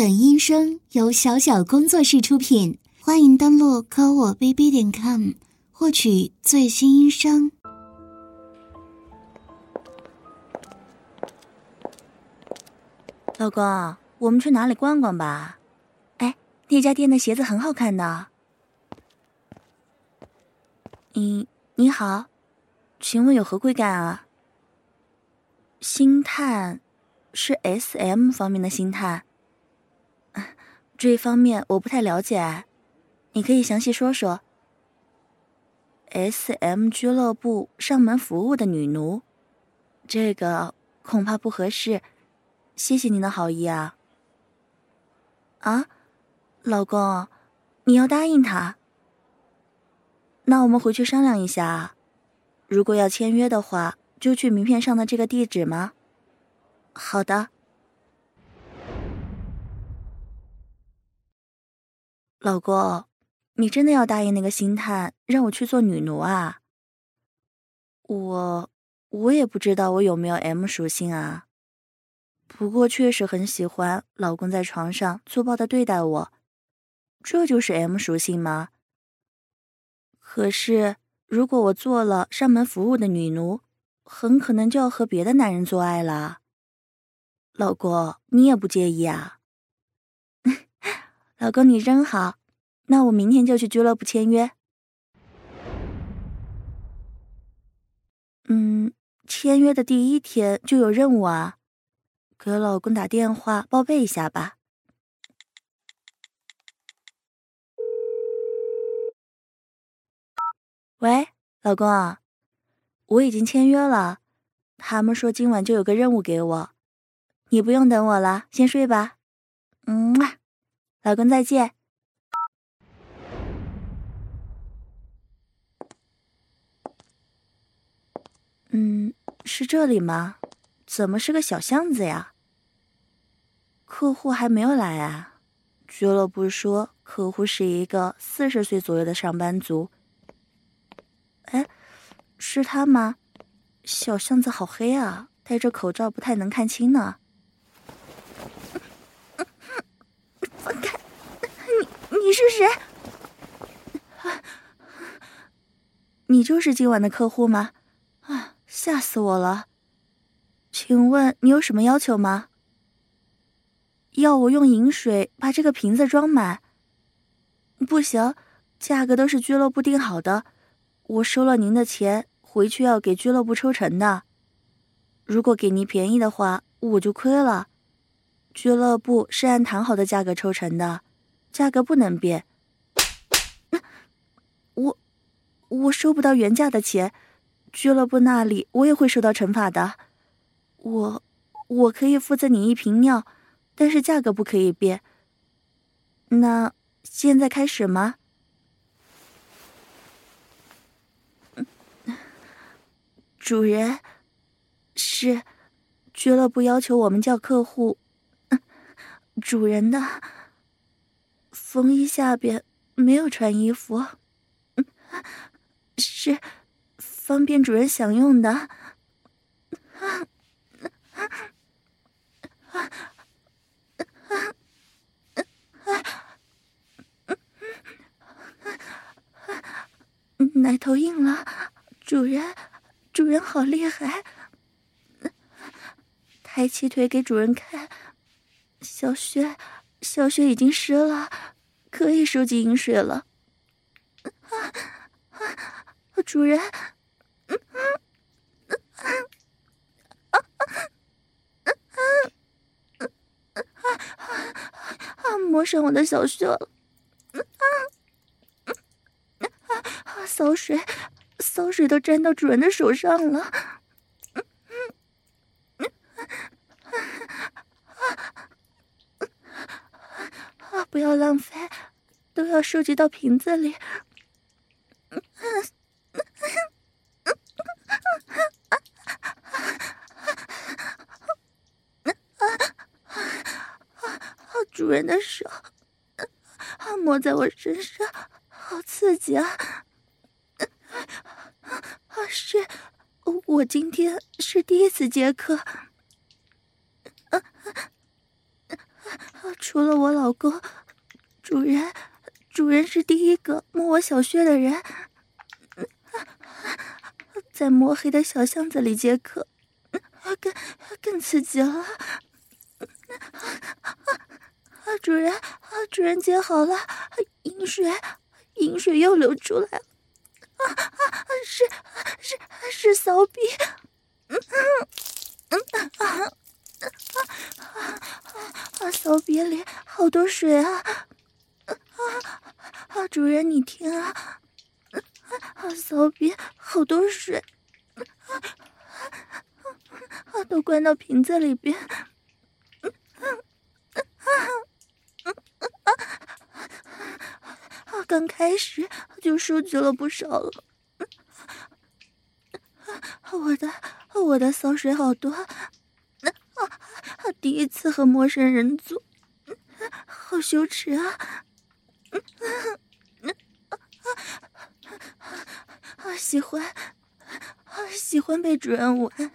本音声由小小工作室出品，欢迎登录科我 bb 点 com 获取最新音声。老公，我们去哪里逛逛吧？哎，那家店的鞋子很好看的。你你好，请问有何贵干啊？星探，是 SM 方面的星探。这方面我不太了解，你可以详细说说。SM 俱乐部上门服务的女奴，这个恐怕不合适。谢谢您的好意啊。啊，老公，你要答应他？那我们回去商量一下。如果要签约的话，就去名片上的这个地址吗？好的。老公，你真的要答应那个星探让我去做女奴啊？我我也不知道我有没有 M 属性啊，不过确实很喜欢老公在床上粗暴的对待我，这就是 M 属性吗？可是如果我做了上门服务的女奴，很可能就要和别的男人做爱了。老公，你也不介意啊？老公，你真好，那我明天就去俱乐部签约。嗯，签约的第一天就有任务啊，给老公打电话报备一下吧。喂，老公，我已经签约了，他们说今晚就有个任务给我，你不用等我了，先睡吧。嗯。老公再见。嗯，是这里吗？怎么是个小巷子呀？客户还没有来啊？俱乐部说客户是一个四十岁左右的上班族。哎，是他吗？小巷子好黑啊，戴着口罩不太能看清呢。你是谁？你就是今晚的客户吗？啊，吓死我了！请问你有什么要求吗？要我用饮水把这个瓶子装满？不行，价格都是俱乐部定好的，我收了您的钱，回去要给俱乐部抽成的。如果给您便宜的话，我就亏了。俱乐部是按谈好的价格抽成的。价格不能变，我我收不到原价的钱，俱乐部那里我也会受到惩罚的。我我可以付赠你一瓶尿，但是价格不可以变。那现在开始吗？主人，是俱乐部要求我们叫客户，主人的。风衣下边没有穿衣服，是方便主人享用的。奶头硬了，主人，主人好厉害！抬起腿给主人看，小穴，小穴已经湿了。可以收集饮水了，啊啊！主人，嗯嗯嗯啊啊啊啊！摸上我的小穴了，啊啊啊！骚水，骚水都沾到主人的手上了，嗯嗯啊！不要浪费。都要收集到瓶子里。主人的手，按摩在我身上，好刺激啊！是，我今天是第一次接客。除了我老公，主人，主人是第一个摸我小穴的人。在摸黑的小巷子里接客，更更刺激了。啊主人啊，主人接好了，饮水，饮水又流出来了。啊啊是是是骚逼。啊，骚逼里好多水啊！啊，主人你听啊！啊，骚逼好多水，啊啊啊，都灌到瓶子里边。啊，刚开始就收集了不少了。我的我的骚水好多，啊，第一次和陌生人做，好羞耻啊！啊，喜欢，啊，喜欢被主人玩。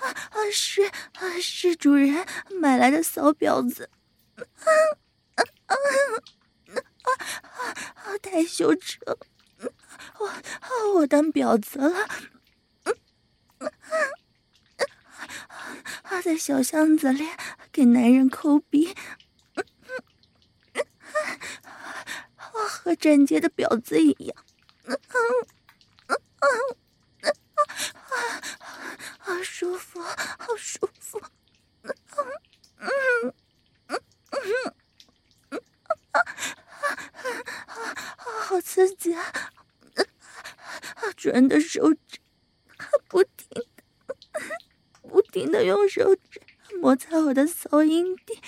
啊啊是啊，是主人买来的骚婊子。啊啊啊啊啊！太羞耻了，我我当婊子了。啊，在小巷子里给男人抠逼。和站街的婊子一样，好舒服，好舒服，嗯嗯嗯嗯嗯啊啊啊啊好刺激啊！主人的手指不停的、不停的用手指摩擦我的骚阴蒂。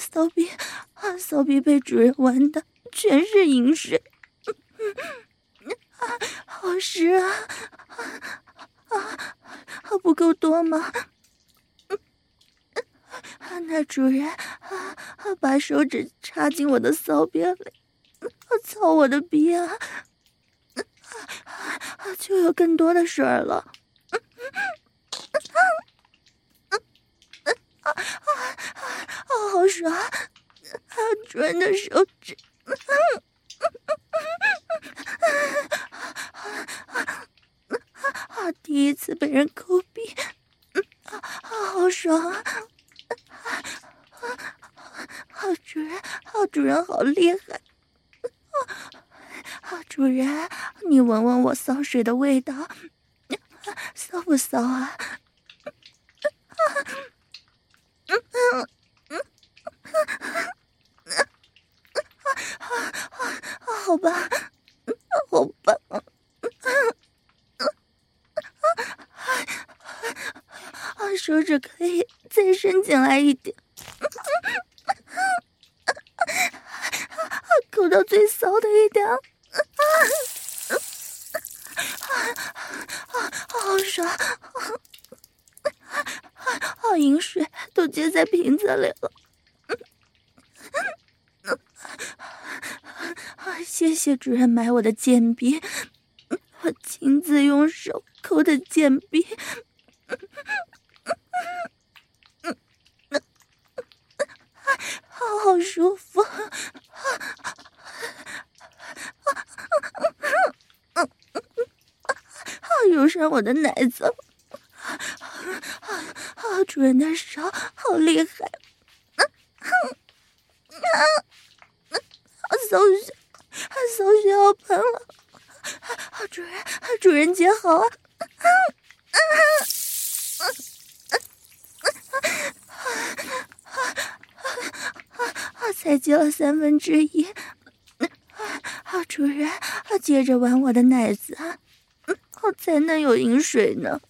骚逼，啊，骚逼被主人玩的全是淫水，好湿啊，啊，啊，不够多吗？那主人，把手指插进我的骚逼里，操我的逼啊，就有更多的水了。啊啊啊！好爽！主人的手指，啊，第一次被人抠鼻，啊，好爽啊！啊，主人，啊，主好厉害！啊，主人，你闻闻我骚水的味道，骚不骚啊？好吧，好吧，啊，手指可以再伸进来一点，抠到最骚的一点，啊啊，好爽！好淫水都接在瓶子里了，谢谢主人买我的贱逼，我亲自用手抠的贱逼，好好舒服，好揉上我的奶子。啊！主人的手好厉害，啊啊啊！骚血，骚血要喷了！啊，主人，主人接好啊！啊啊啊啊啊啊！啊才接了三分之一，啊，主人，接着玩我的奶子啊！好才能有饮水呢。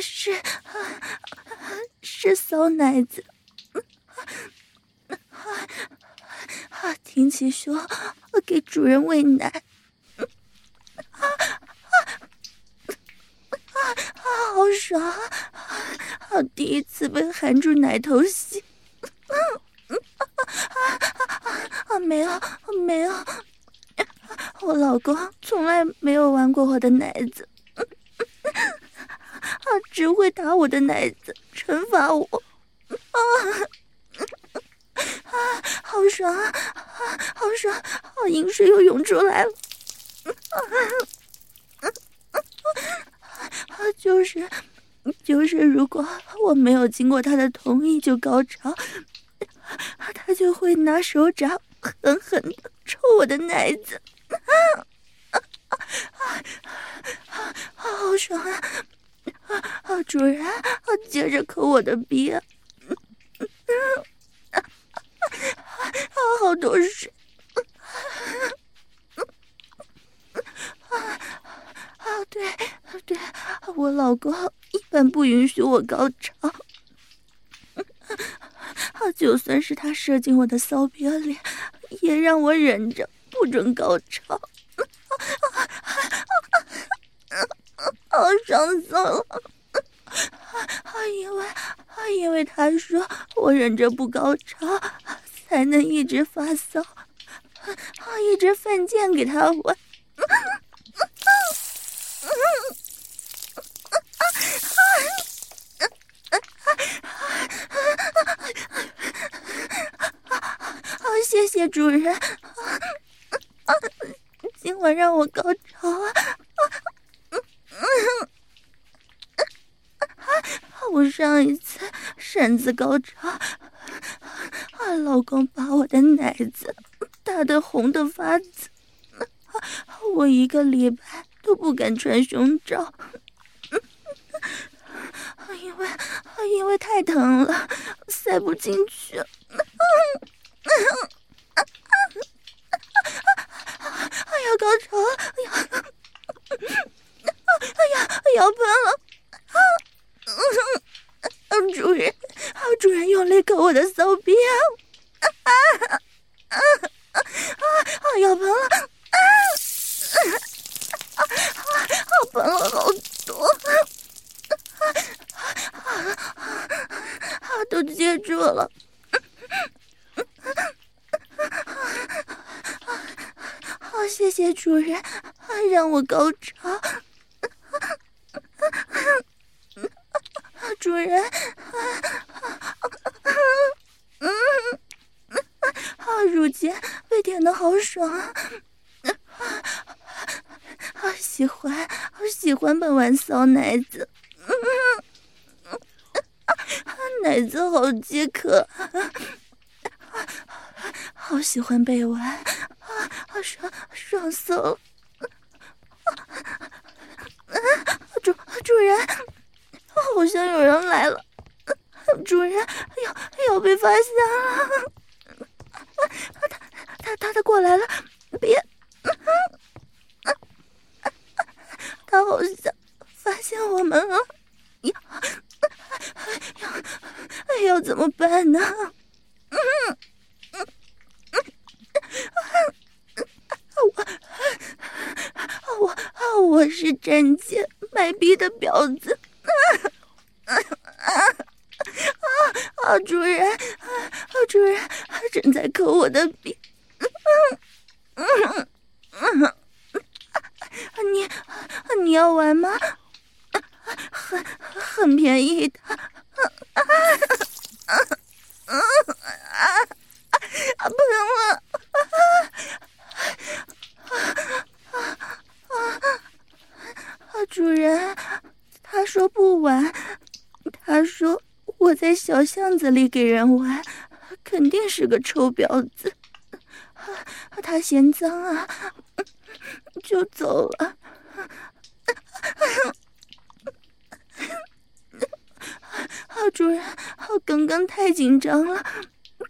是是骚奶子，听起说给主人喂奶，啊好爽啊！第一次被含住奶头吸，啊没有没有，我老公从来没有玩过我的奶子，他，只会打我的奶子，惩罚我，啊，啊，好爽啊，啊，好爽，好淫水又涌出来了，啊，啊，就是，就是，如果我没有经过他的同意就高潮，他就会拿手掌狠狠的抽我的奶子。啊啊啊啊！好爽啊！啊！主人，接着抠我的鼻啊！啊啊！好多水！啊啊！对对，我老公一般不允许我高潮，啊，就算是他射进我的骚逼里，也让我忍着。不准高潮，好爽死了！因为，因为他说我忍着不高潮，才能一直发骚，一直犯贱给他玩。好，谢谢主人。啊！今晚让我高潮啊！啊！我上一次擅自高潮，啊，老公把我的奶子打得红的发紫，我一个礼拜都不敢穿胸罩，因为因为太疼了，塞不进去。哎呀，高潮了！哎呀，哎呀，要喷了！啊，主人，主人用力抠我的骚逼啊！啊啊啊啊！要喷了！啊啊啊！喷了好多！啊啊啊！都接住了！好，谢谢主人，让我高潮。主人，嗯，好，乳尖被舔的好爽啊！好喜欢，好喜欢被玩骚奶子，奶子好饥渴，好喜欢被玩。啊，爽爽死了！主主人，好像有人来了。主人要要被发现了。他他他他过来了，别！他好像发现我们了。要要要怎么办呢？我我我是站街卖逼的婊子，啊啊啊啊！主人，啊主人正在抠我的鼻，嗯嗯嗯，你你要玩吗？很很便宜的，啊啊啊啊啊！不能了，啊啊啊啊！主人，他说不玩，他说我在小巷子里给人玩，肯定是个臭婊子，他嫌脏啊，就走了。啊，主人，我刚刚太紧张了，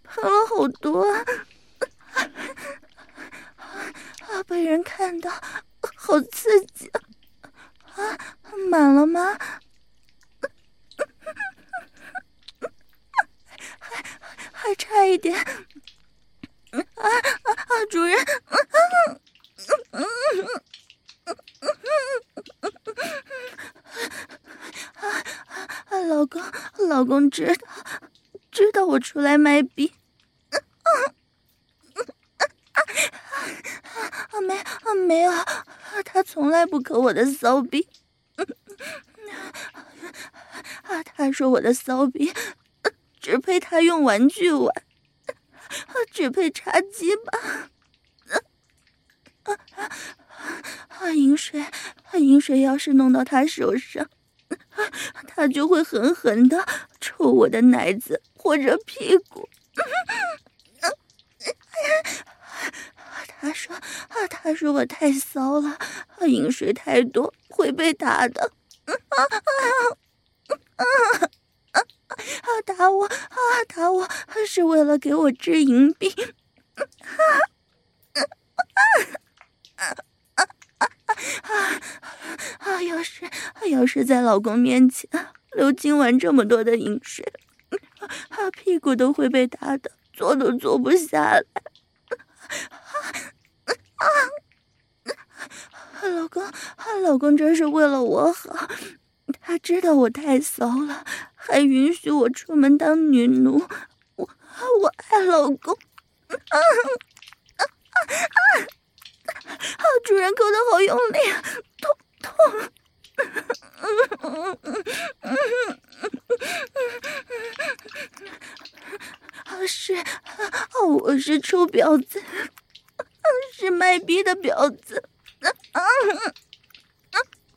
喷了好多啊。啊！被人看到，好刺激啊！啊，满了吗？还还差一点！啊啊啊！主人！啊啊！老公，老公知道，知道我出来卖逼。啊没啊，没有，他从来不抠我的骚逼。啊，他说我的骚逼只配他用玩具玩，只配插鸡巴。啊啊！淫水，饮水要是弄到他手上，他就会狠狠的抽我的奶子或者屁股。他说：“啊，他说我太骚了，饮水太多会被打的。啊啊啊啊！打我啊，打我是为了给我治银病。啊啊啊啊啊啊！啊，要是要是在老公面前流今晚这么多的淫水，啊，屁股都会被打的坐都坐不下来。”啊！老公，老公真是为了我好，他知道我太骚了，还允许我出门当女奴。我我爱老公。啊啊啊！啊！主人勾的好用力，痛痛！啊是，啊我是臭婊子。是卖逼的婊子，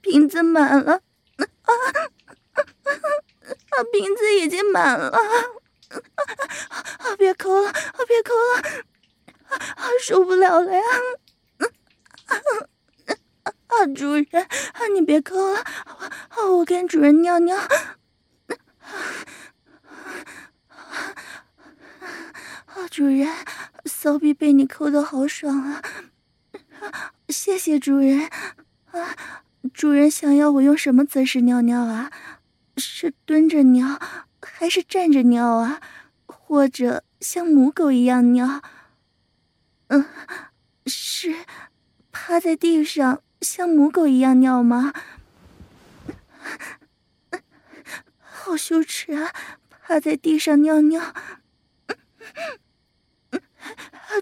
瓶子满了，啊，啊，瓶子已经满了，啊，别抠了，啊，别抠了，啊，受不了了呀！啊，主人，啊，你别抠了，啊我跟主人尿尿。啊主人，骚逼被你抠的好爽啊！谢谢主人啊！主人想要我用什么姿势尿尿啊？是蹲着尿，还是站着尿啊？或者像母狗一样尿？嗯，是趴在地上像母狗一样尿吗？好羞耻啊！趴在地上尿尿。啊，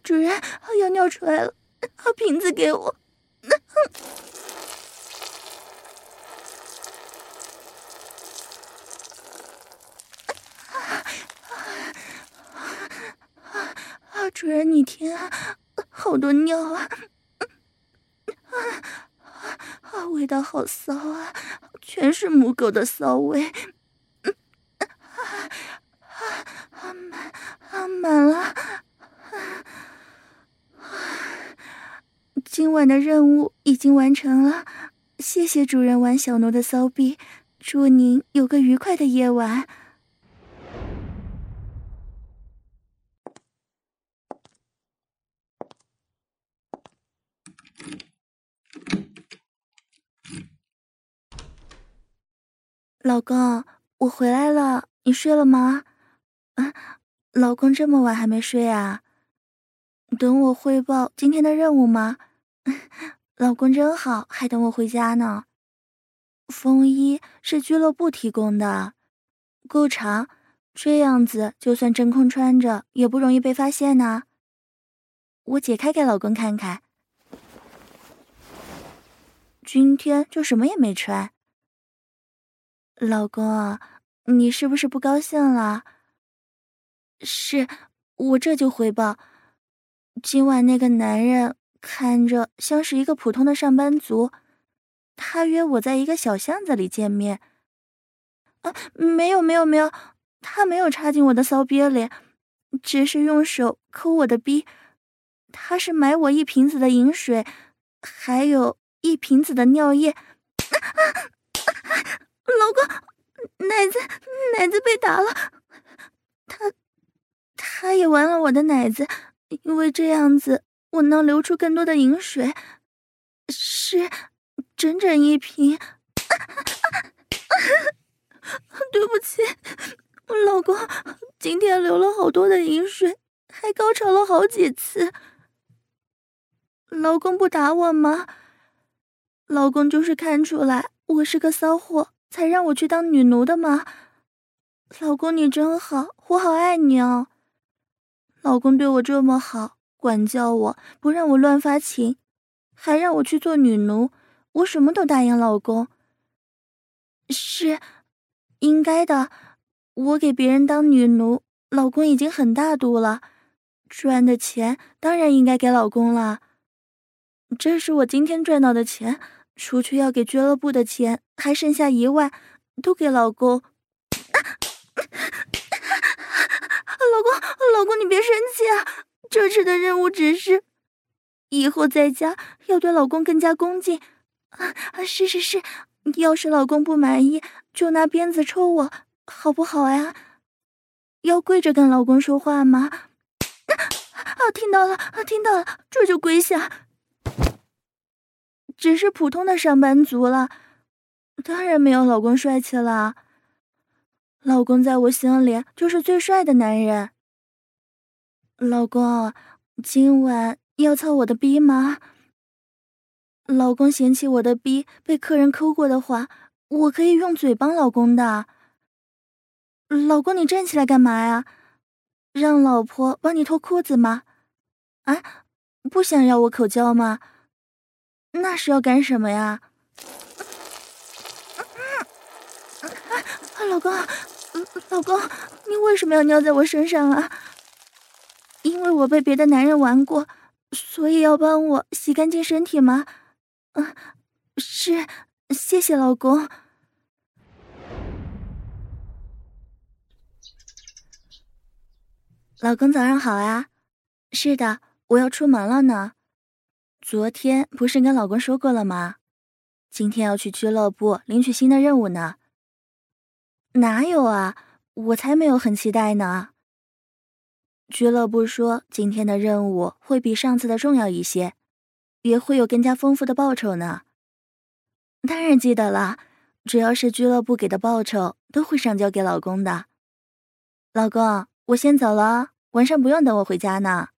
主人，要尿出来了，把瓶子给我。主人，你听啊，好多尿啊！啊，味道好骚啊，全是母狗的骚味。啊啊，满啊满了。今晚的任务已经完成了，谢谢主人玩小奴的骚逼，祝您有个愉快的夜晚。老公，我回来了，你睡了吗？啊，老公这么晚还没睡啊？等我汇报今天的任务吗？老公真好，还等我回家呢。风衣是俱乐部提供的，够长，这样子就算真空穿着也不容易被发现呢。我解开给老公看看。今天就什么也没穿。老公，你是不是不高兴了？是，我这就汇报。今晚那个男人看着像是一个普通的上班族，他约我在一个小巷子里见面。啊，没有没有没有，他没有插进我的骚逼里，只是用手抠我的逼。他是买我一瓶子的饮水，还有一瓶子的尿液。啊，老公，奶子奶子被打了，他他也玩了我的奶子，因为这样子我能流出更多的饮水，是整整一瓶。对不起，我老公今天流了好多的饮水，还高潮了好几次。老公不打我吗？老公就是看出来我是个骚货，才让我去当女奴的吗？老公你真好，我好爱你哦。老公对我这么好，管教我，不让我乱发情，还让我去做女奴，我什么都答应老公。是。应该的，我给别人当女奴，老公已经很大度了，赚的钱当然应该给老公了。这是我今天赚到的钱，除去要给俱乐部的钱，还剩下一万，都给老公。老公，老公，你别生气啊！这次的任务只是，以后在家要对老公更加恭敬。啊，是是是。要是老公不满意，就拿鞭子抽我，好不好呀？要跪着跟老公说话吗？啊，听到了，听到了，这就跪下。只是普通的上班族了，当然没有老公帅气了。老公在我心里就是最帅的男人。老公，今晚要操我的逼吗？老公嫌弃我的逼被客人抠过的话，我可以用嘴帮老公的。老公，你站起来干嘛呀？让老婆帮你脱裤子吗？啊，不想要我口交吗？那是要干什么呀？啊，老公，老公，你为什么要尿在我身上啊？因为我被别的男人玩过，所以要帮我洗干净身体吗？啊，是，谢谢老公。老公早上好啊！是的，我要出门了呢。昨天不是跟老公说过了吗？今天要去俱乐部领取新的任务呢。哪有啊，我才没有很期待呢。俱乐部说今天的任务会比上次的重要一些。也会有更加丰富的报酬呢。当然记得了，只要是俱乐部给的报酬，都会上交给老公的。老公，我先走了，晚上不用等我回家呢。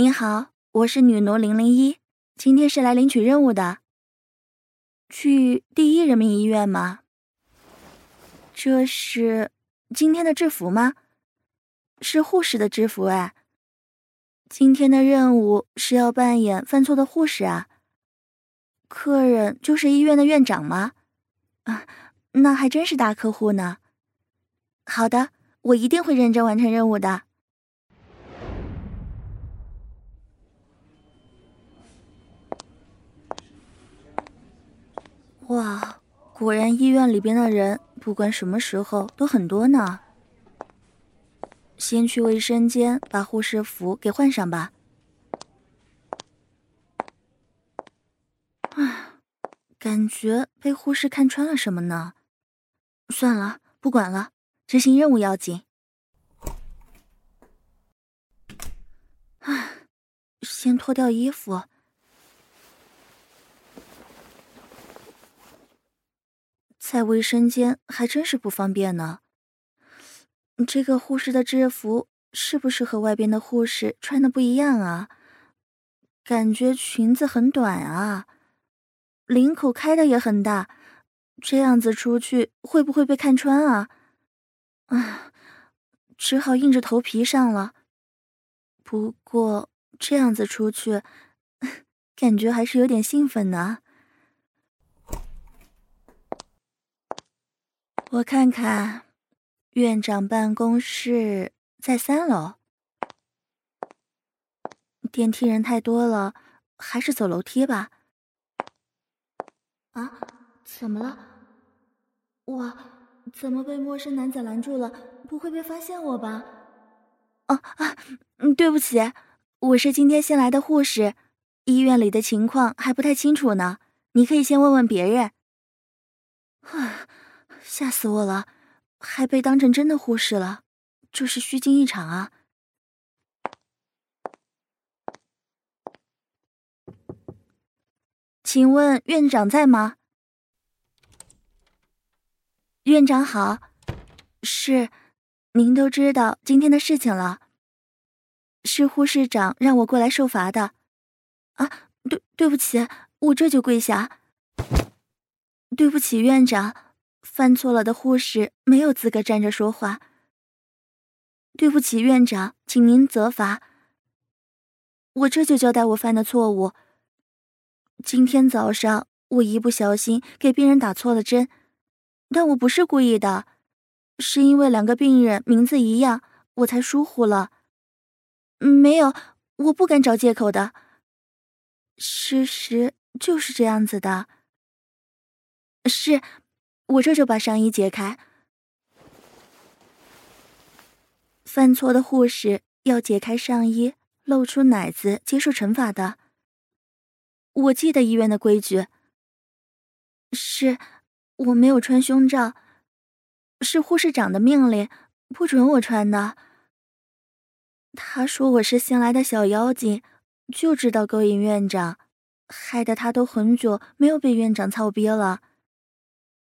你好，我是女奴零零一，今天是来领取任务的。去第一人民医院吗？这是。今天的制服吗？是护士的制服哎。今天的任务是要扮演犯错的护士啊。客人就是医院的院长吗？啊，那还真是大客户呢。好的，我一定会认真完成任务的。哇，果然医院里边的人。不管什么时候都很多呢。先去卫生间把护士服给换上吧。啊，感觉被护士看穿了什么呢？算了，不管了，执行任务要紧。啊，先脱掉衣服。在卫生间还真是不方便呢。这个护士的制服是不是和外边的护士穿的不一样啊？感觉裙子很短啊，领口开的也很大，这样子出去会不会被看穿啊？啊，只好硬着头皮上了。不过这样子出去，感觉还是有点兴奋呢。我看看，院长办公室在三楼。电梯人太多了，还是走楼梯吧。啊，怎么了？我怎么被陌生男子拦住了？不会被发现我吧？哦啊，对不起，我是今天新来的护士，医院里的情况还不太清楚呢，你可以先问问别人。啊，吓死我了，还被当成真的护士了，这是虚惊一场啊！请问院长在吗？院长好，是，您都知道今天的事情了。是护士长让我过来受罚的。啊，对，对不起，我这就跪下。对不起，院长，犯错了的护士没有资格站着说话。对不起，院长，请您责罚。我这就交代我犯的错误。今天早上我一不小心给病人打错了针。但我不是故意的，是因为两个病人名字一样，我才疏忽了。没有，我不敢找借口的。事实就是这样子的。是，我这就把上衣解开。犯错的护士要解开上衣，露出奶子，接受惩罚的。我记得医院的规矩。是。我没有穿胸罩，是护士长的命令，不准我穿的。他说我是新来的小妖精，就知道勾引院长，害得他都很久没有被院长操逼了，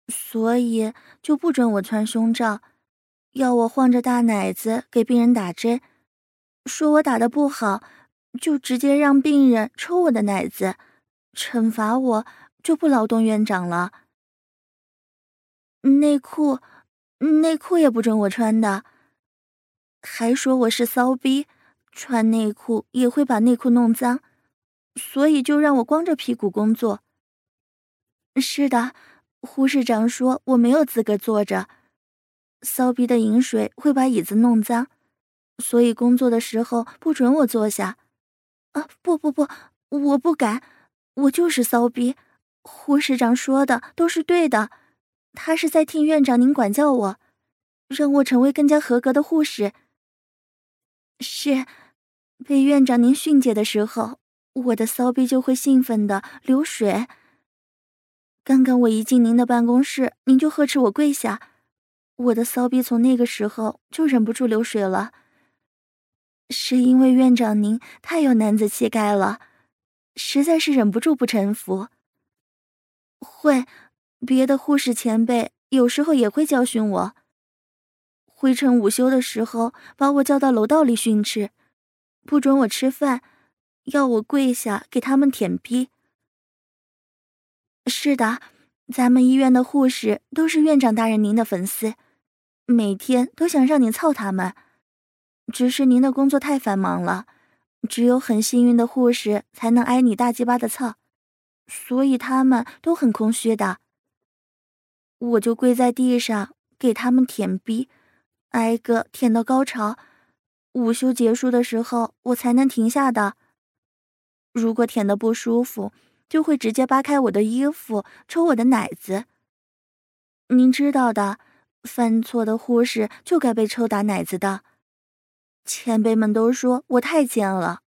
所以就不准我穿胸罩，要我晃着大奶子给病人打针，说我打得不好，就直接让病人抽我的奶子，惩罚我就不劳动院长了。内裤，内裤也不准我穿的，还说我是骚逼，穿内裤也会把内裤弄脏，所以就让我光着屁股工作。是的，护士长说我没有资格坐着，骚逼的饮水会把椅子弄脏，所以工作的时候不准我坐下。啊，不不不，我不敢，我就是骚逼，护士长说的都是对的。他是在替院长您管教我，让我成为更加合格的护士。是，被院长您训诫的时候，我的骚逼就会兴奋的流水。刚刚我一进您的办公室，您就呵斥我跪下，我的骚逼从那个时候就忍不住流水了。是因为院长您太有男子气概了，实在是忍不住不臣服。会。别的护士前辈有时候也会教训我，会趁午休的时候把我叫到楼道里训斥，不准我吃饭，要我跪下给他们舔逼。是的，咱们医院的护士都是院长大人您的粉丝，每天都想让你操他们，只是您的工作太繁忙了，只有很幸运的护士才能挨你大鸡巴的操，所以他们都很空虚的。我就跪在地上给他们舔逼，挨个舔到高潮。午休结束的时候，我才能停下的。如果舔的不舒服，就会直接扒开我的衣服，抽我的奶子。您知道的，犯错的护士就该被抽打奶子的。前辈们都说我太贱了，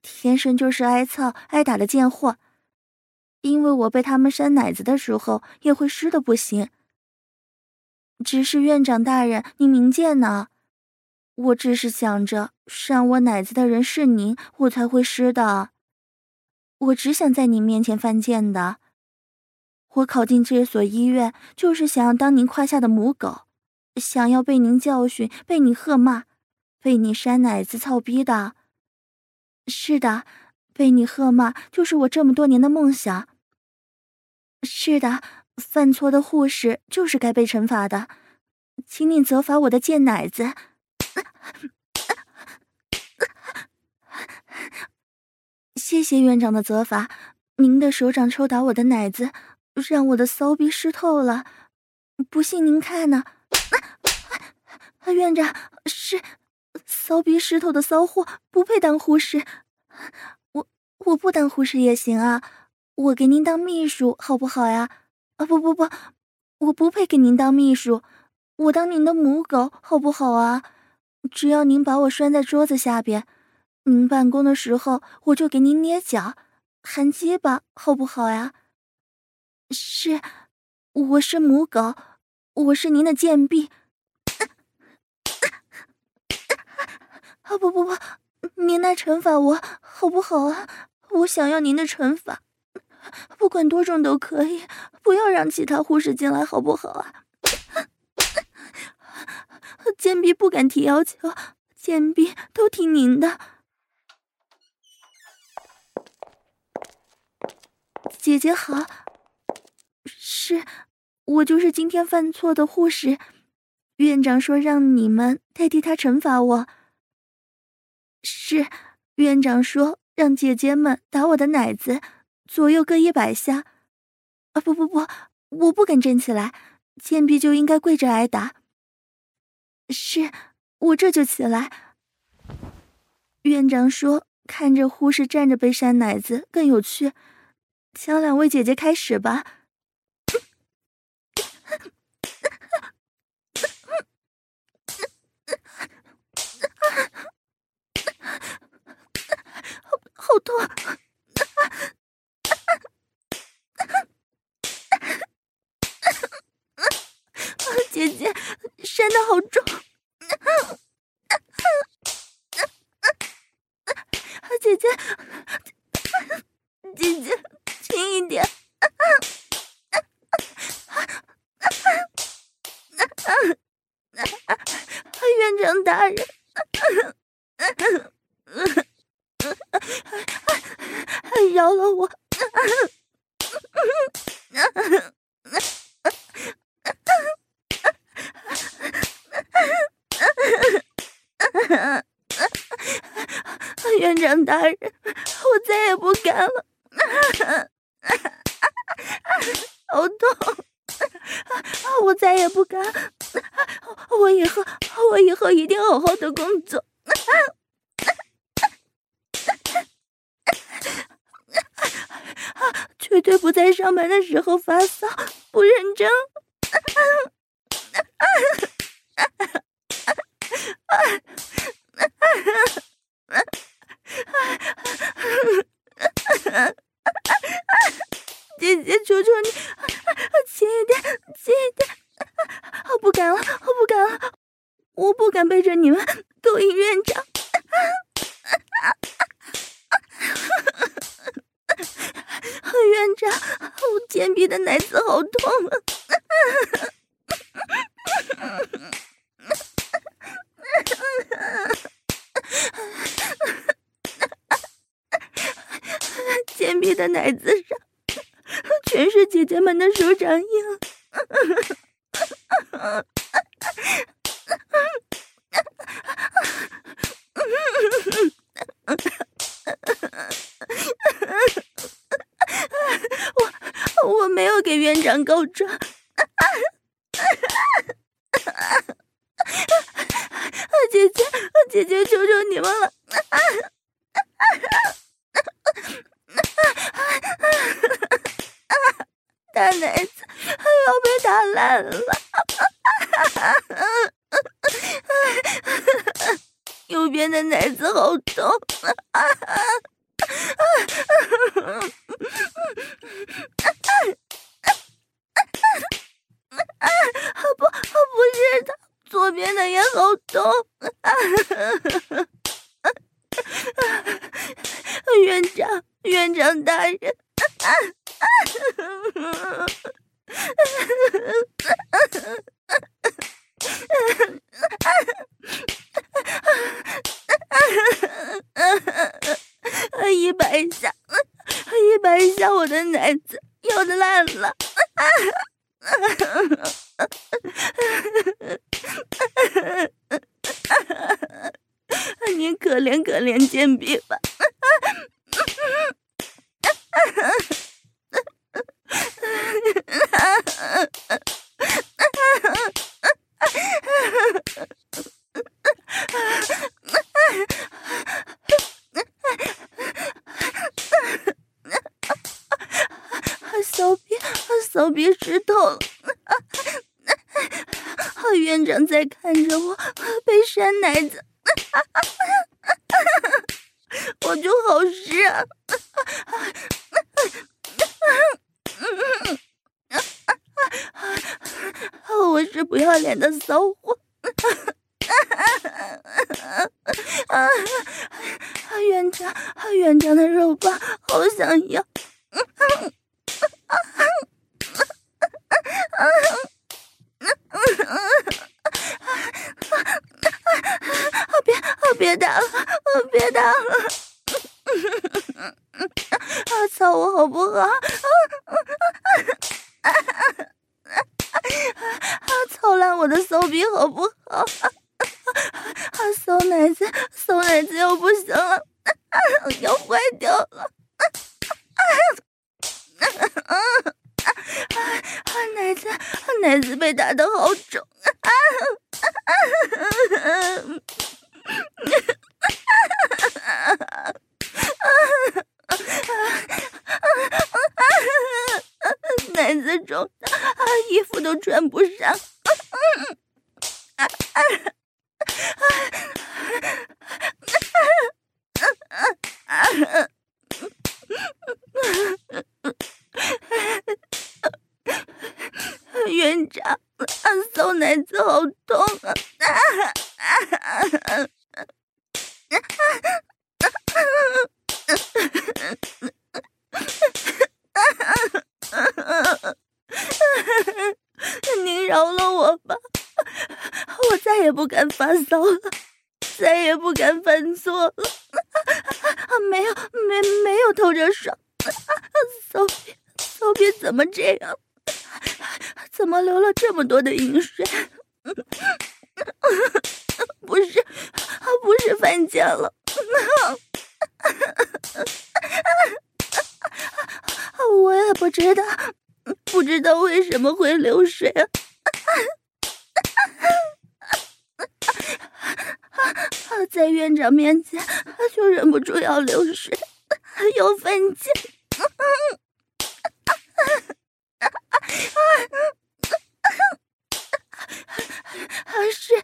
天生就是挨操挨打的贱货。因为我被他们扇奶子的时候，也会湿的不行。只是院长大人，您明鉴呢？我只是想着扇我奶子的人是您，我才会湿的。我只想在您面前犯贱的。我考进这所医院，就是想要当您胯下的母狗，想要被您教训，被你喝骂，被你扇奶子操逼的。是的，被你喝骂就是我这么多年的梦想。是的。犯错的护士就是该被惩罚的，请你责罚我的贱奶子。谢谢院长的责罚，您的手掌抽打我的奶子，让我的骚逼湿透了。不信您看呢？院长是骚逼湿透的骚货，不配当护士。我我不当护士也行啊，我给您当秘书好不好呀？啊不不不，我不配给您当秘书，我当您的母狗好不好啊？只要您把我拴在桌子下边，您办公的时候我就给您捏脚、含鸡巴，好不好呀？是，我是母狗，我是您的贱婢。啊不不不，您来惩罚我好不好啊？我想要您的惩罚，不管多重都可以，不要让其他护士进来好不好啊？贱婢不敢提要求，贱婢都听您的。姐姐好，是。我就是今天犯错的护士，院长说让你们代替他惩罚我。是，院长说让姐姐们打我的奶子，左右各一百下。啊，不不不，我不敢站起来，贱婢就应该跪着挨打。是，我这就起来。院长说看着护士站着被扇奶子更有趣，请两位姐姐开始吧。好痛！姐姐，扇的好重！姐姐，姐姐，点！院长大人。饶了我！院长大人，我再也不敢了，好痛！我再也不敢，我以后，我以后一定好好的工作。绝对不在上班的时候发骚，不认真。姐姐，求求你，轻一点，轻一点。我不敢了，我不敢了，我不敢背着你们勾引院长。院长，我贱婢的奶子好痛啊！贱婢的奶子上全是姐姐们的手掌印。长告状，姐姐，姐姐，求求你们了！大奶子要被打烂了，右边的奶子好痛。院长，院长大人，一百下，一百下，我的奶子要的烂了。你可怜可怜贱婢吧！小臂，小臂湿透了。院长在看着我被扇奶子。我就好湿啊！我是不要脸的骚货。啊！院长，院长的肉棒好想要！别，别打了，别打了！啊，操我好不好？啊，操烂我的骚逼好不好？啊，骚奶子，骚奶子又不行了，要坏掉了！啊，奶子，奶子被打得好肿啊！啊啊啊啊啊啊啊啊啊啊啊啊啊啊啊！奶子肿的，衣服都穿不上。院长，骚奶子好痛啊！您饶了我吧，我再也不敢发骚了，再也不敢犯错了。没有，没没有偷着爽。骚逼，骚逼怎么这样？怎么流了这么多的淫水？不是，不是犯贱了。我也不知道，不知道为什么会流水啊！在院长面前就忍不住要流水，要犯贱。是，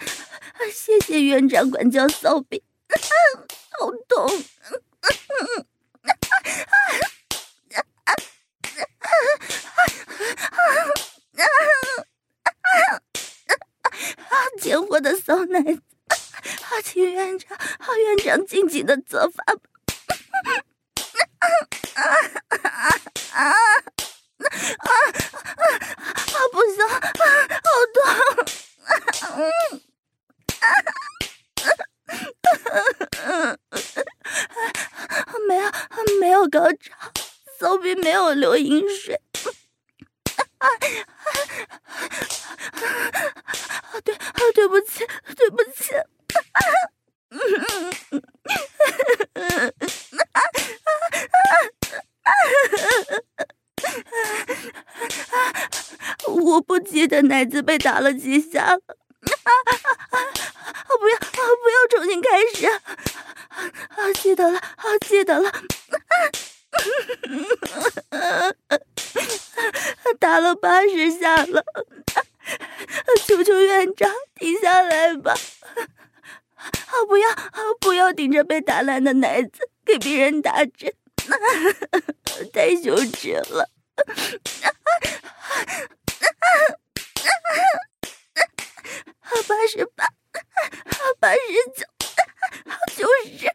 谢谢院长管教骚逼，好痛。贱货的骚奶子，请院长，院长尽情的责罚吧。啊啊啊啊啊！不行，好痛！嗯啊，没有没有高潮，骚逼没有流淫水。啊啊！对啊，对不起，对不起。我不记得奶子被打了几下了。不要啊，不要重新开始。啊，记得了，啊，记得了。打了八十下了，求求院长停下来吧！啊，不要啊，不要顶着被打烂的奶子给别人打针，太羞耻了！八十八，八十九，九十。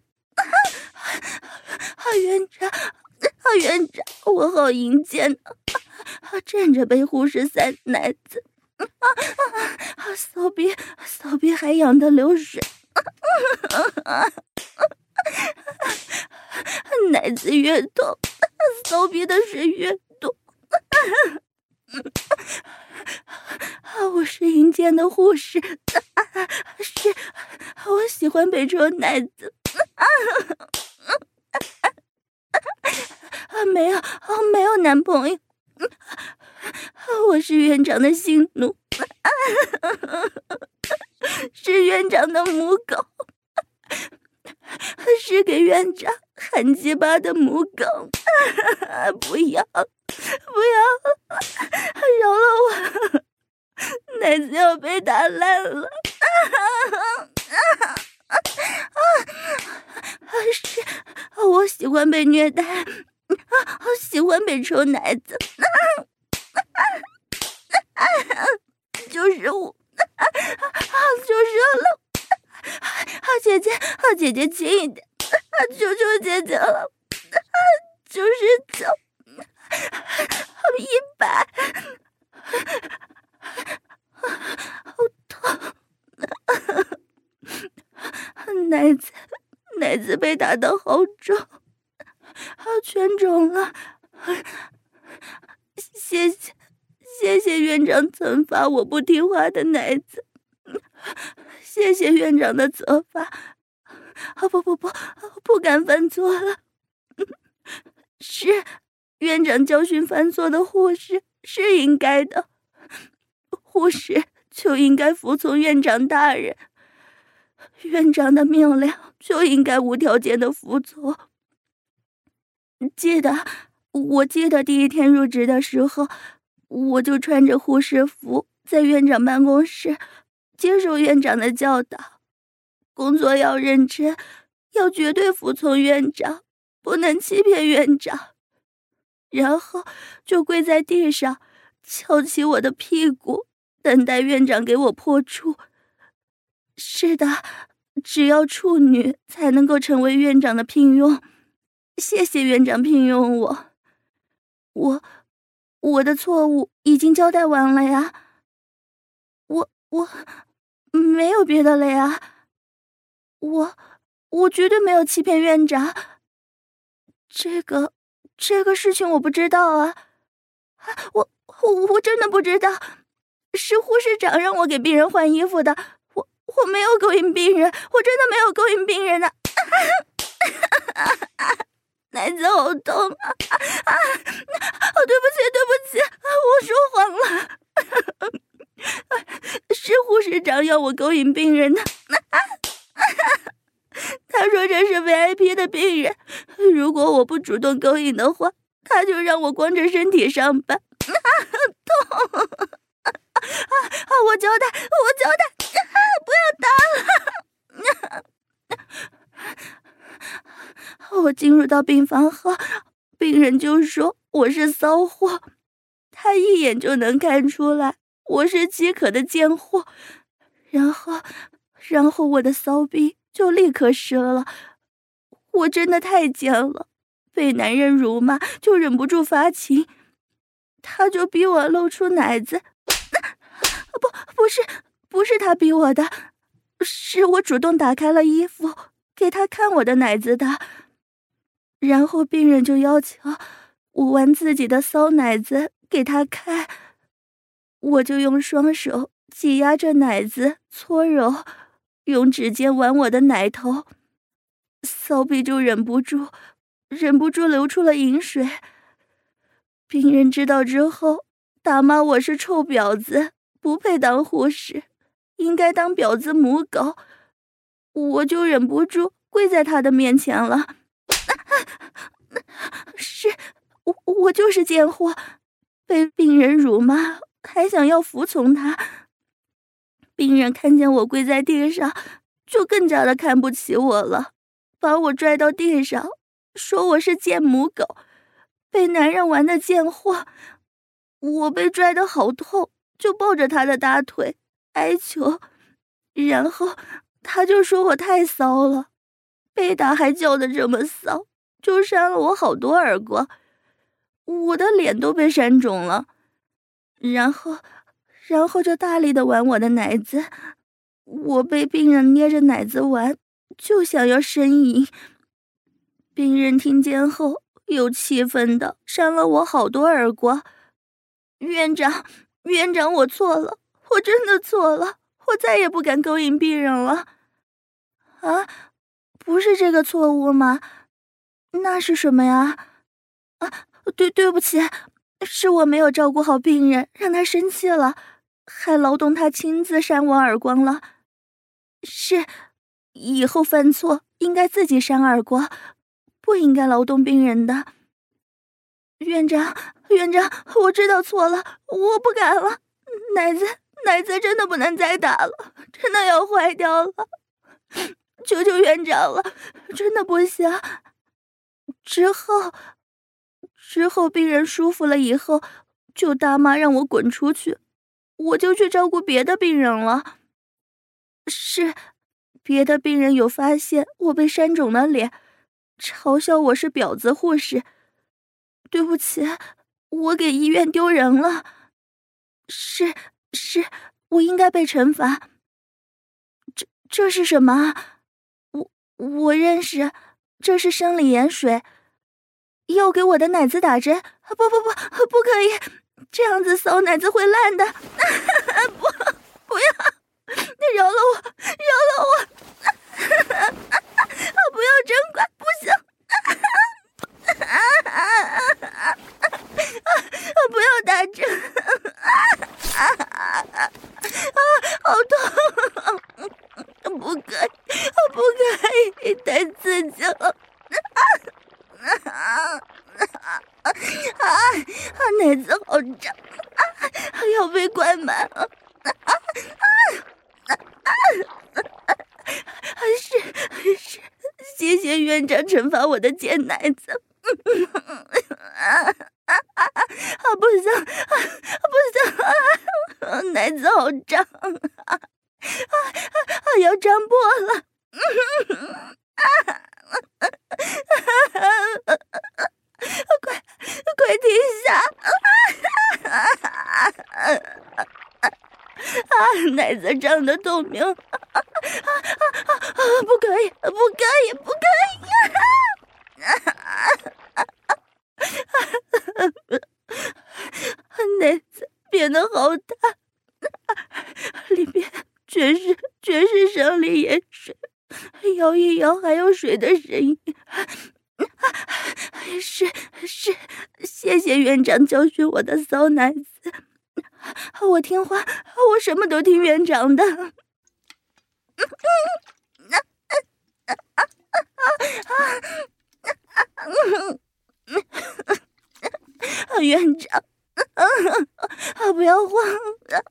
啊，院长，啊，院长，我好淫贱啊！站着被护士塞奶子，啊啊！骚逼，骚逼还痒得流水，奶子越痛，骚逼的水越多。我是阴间的护士，是，我喜欢被抽奶子。没有，没有男朋友。我是院长的性奴，是院长的母狗，是给院长喊鸡巴的母狗。不要，不要，饶了我！奶子要被打烂了。啊是，我喜欢被虐待。啊，好喜欢被抽奶子，啊啊啊啊，就是我，啊啊，就是 了，啊，姐姐，啊，姐姐轻一点，啊，求求姐姐了，啊，就是九，一百，好痛，啊奶子，奶子被打得好肿，好全肿了，谢谢。谢谢院长惩罚我不听话的奶子，谢谢院长的责罚。啊不不不，不敢犯错了。是院长教训犯错的护士是应该的，护士就应该服从院长大人，院长的命令就应该无条件的服从。记得，我记得第一天入职的时候。我就穿着护士服在院长办公室接受院长的教导，工作要认真，要绝对服从院长，不能欺骗院长。然后就跪在地上，翘起我的屁股，等待院长给我破处。是的，只要处女才能够成为院长的聘用。谢谢院长聘用我，我。我的错误已经交代完了呀，我我没有别的了呀，我我绝对没有欺骗院长，这个这个事情我不知道啊，我我我真的不知道，是护士长让我给病人换衣服的，我我没有勾引病人，我真的没有勾引病人的。奶子好痛啊！啊，哦，对不起，对不起，我说谎了。是护士长要我勾引病人的。他说这是 VIP 的病人，如果我不主动勾引的话，他就让我光着身体上班。痛！啊，我交代，我交代，不要打了。我进入到病房后，病人就说我是骚货，他一眼就能看出来我是饥渴的贱货，然后，然后我的骚逼就立刻湿了。我真的太贱了，被男人辱骂就忍不住发情，他就逼我露出奶子，不，不是，不是他逼我的，是我主动打开了衣服给他看我的奶子的。然后病人就要求我玩自己的骚奶子给他看，我就用双手挤压着奶子搓揉，用指尖玩我的奶头，骚逼就忍不住，忍不住流出了淫水。病人知道之后，打骂我是臭婊子，不配当护士，应该当婊子母狗，我就忍不住跪在他的面前了。是我，我就是贱货，被病人辱骂，还想要服从他。病人看见我跪在地上，就更加的看不起我了，把我拽到地上，说我是贱母狗，被男人玩的贱货。我被拽的好痛，就抱着他的大腿哀求，然后他就说我太骚了，被打还叫的这么骚。就扇了我好多耳光，我的脸都被扇肿了，然后，然后就大力的玩我的奶子，我被病人捏着奶子玩，就想要呻吟。病人听见后又气愤的扇了我好多耳光。院长，院长，我错了，我真的错了，我再也不敢勾引病人了。啊，不是这个错误吗？那是什么呀？啊，对，对不起，是我没有照顾好病人，让他生气了，还劳动他亲自扇我耳光了。是，以后犯错应该自己扇耳光，不应该劳动病人的。院长，院长，我知道错了，我不敢了。奶子，奶子真的不能再打了，真的要坏掉了。求求院长了，真的不行。之后，之后病人舒服了以后，就大骂让我滚出去，我就去照顾别的病人了。是，别的病人有发现我被扇肿了脸，嘲笑我是婊子护士。对不起，我给医院丢人了。是是，我应该被惩罚。这这是什么？我认识，这是生理盐水。要给我的奶子打针？不不不，不可以，这样子骚奶子会烂的。不，不要，你饶了我，饶了我！不要针管，不行！啊 不要打针！啊啊啊好痛！不可以，不可以，太刺激了！啊啊啊啊！啊！奶子好胀，还要被灌满啊！啊啊啊！还是还是，谢谢院长惩罚我的贱奶子。啊啊啊！不行，不行，奶子好胀啊！啊啊，要胀破了！啊！快，快停下！啊，奶子胀得透明！啊啊啊！不可以，不可以，不可以！啊！奶子变得好大，里边全是全是生理盐水。还有水的声音。是是，谢谢院长教训我的骚奶子。我听话，我什么都听院长的。院长，不要慌，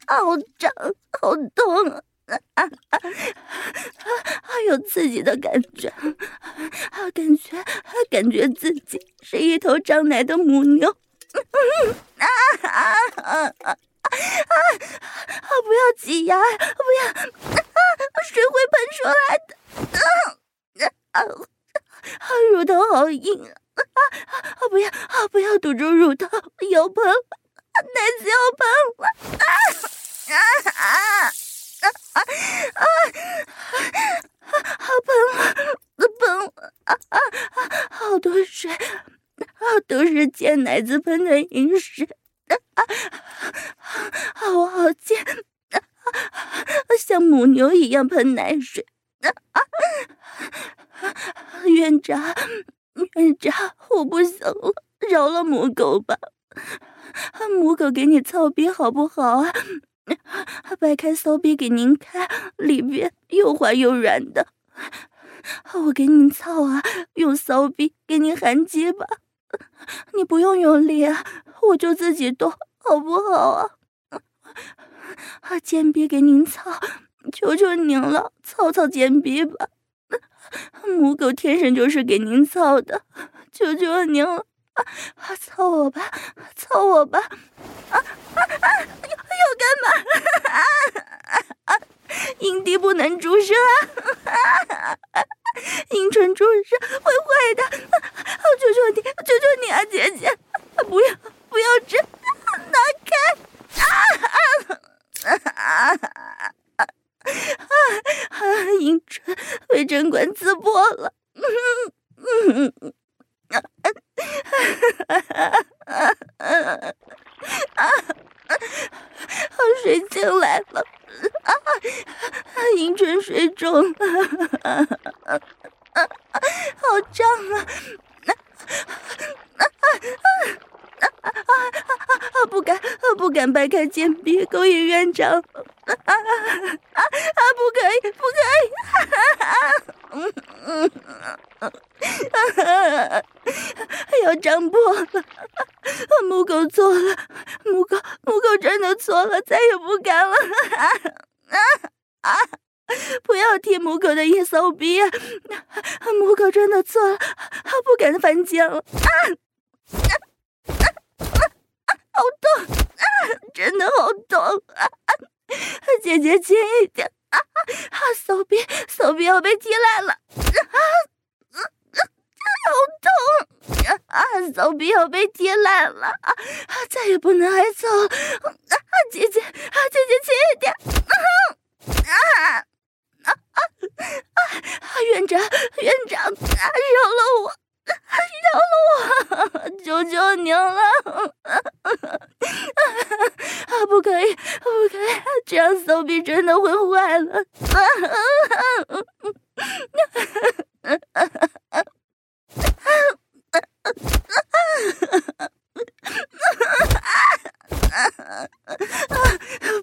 好胀，好痛。啊啊啊！啊，有刺激的感觉，啊，感觉，感觉自己是一头长奶的母牛。啊啊啊啊啊！啊，不要挤压，不要，啊，水会喷出来的。啊啊！乳头好硬啊！啊，不要，啊，不要堵住乳头，要喷，奶子要喷了。啊啊啊！啊啊啊！好喷啊！喷啊啊啊！好多水，都是贱奶子喷的饮水啊！啊，我好贱啊！像母牛一样喷奶水啊！院长，院长，我不行了，饶了母狗吧！母狗给你操逼好不好啊？掰开骚逼给您看，里边又滑又软的，我给您操啊！用骚逼给您含鸡吧，你不用用力啊，我就自己动，好不好啊？啊，贱逼给您操，求求您了，操操贱逼吧！母狗天生就是给您操的，求求您了。啊！操我吧，操我吧！啊啊啊！要要干嘛？啊啊啊！阴蒂不能注射啊！阴唇注射会坏的！啊！求求你，求求你啊，姐姐！不要不要这，拿开！啊啊啊啊啊！啊！阴唇被针管刺破了！嗯嗯嗯。啊啊啊啊啊啊！水进来了，啊，阴唇水肿了，啊啊啊，好胀啊！啊啊啊啊啊！不敢，不敢掰开贱逼勾引院长，啊啊啊啊！不可以，不可以！啊啊嗯嗯嗯。啊！要胀破了！母狗错了，母狗母狗真的错了，再也不敢了！啊啊啊！不要踢母狗的一骚逼！母狗真的错了，不敢犯贱了！啊啊啊！好痛！啊真的好痛啊！姐姐轻一点啊！啊，手臂手臂要被踢烂了啊！好痛啊！手臂要被踢烂了啊！再也不能挨揍了啊！姐姐啊，姐姐轻一点啊！啊啊啊！院长院长啊，饶了我！饶了我！求求您了！啊，不可以，不可以，这样手臂真的会坏了。啊啊啊啊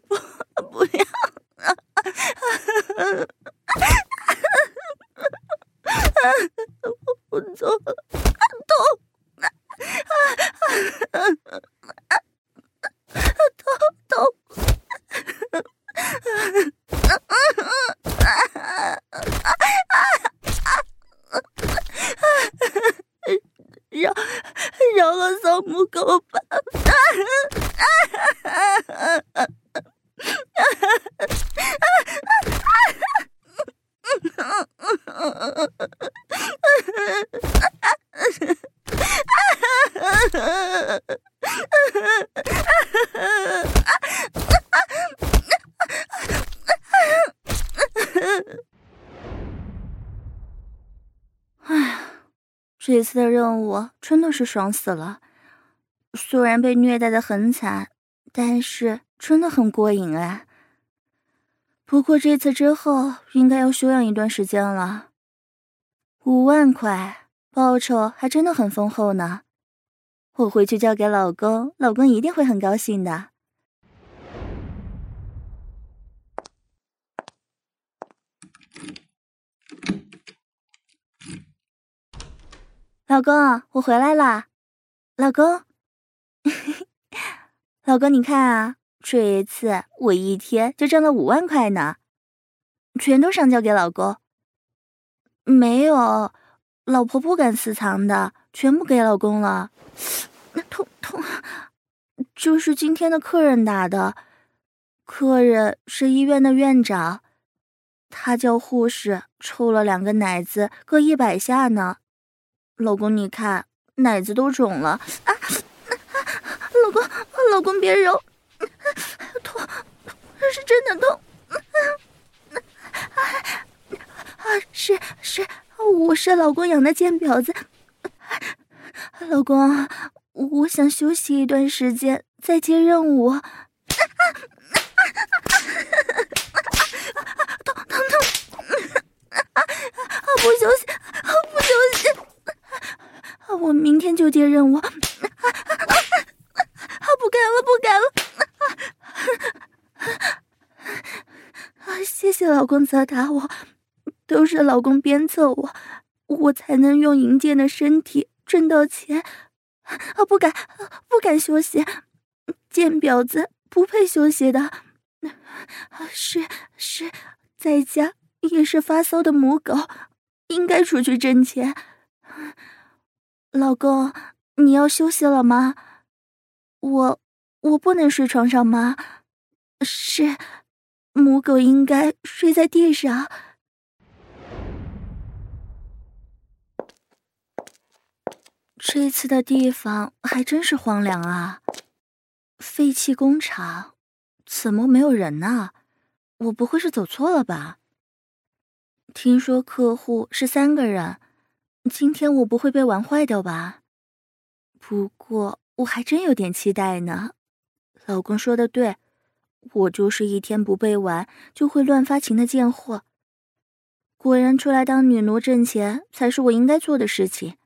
不，不要！我错了。这的任务真的是爽死了，虽然被虐待的很惨，但是真的很过瘾啊。不过这次之后应该要休养一段时间了。五万块报酬还真的很丰厚呢，我回去交给老公，老公一定会很高兴的。老公，我回来啦！老公，老公，你看啊，这一次我一天就挣了五万块呢，全都上交给老公。没有，老婆不敢私藏的，全部给老公了。那痛痛，就是今天的客人打的，客人是医院的院长，他叫护士抽了两个奶子，各一百下呢。老公，你看奶子都肿了啊！老公，老公别揉，痛，是真的痛。啊，是是，我是老公养的贱婊子。老公，我想休息一段时间再接任务。痛痛痛！啊，不休息，不休息。我明天就接任务，啊啊啊！不敢了，不敢了！啊，谢谢老公责打我，都是老公鞭策我，我才能用淫贱的身体挣到钱。啊，不敢，不敢休息，贱婊子不配休息的。是是，在家也是发骚的母狗，应该出去挣钱。老公，你要休息了吗？我我不能睡床上吗？是，母狗应该睡在地上。这次的地方还真是荒凉啊，废弃工厂，怎么没有人呢？我不会是走错了吧？听说客户是三个人。今天我不会被玩坏掉吧？不过我还真有点期待呢。老公说的对，我就是一天不被玩就会乱发情的贱货。果然，出来当女奴挣钱才是我应该做的事情。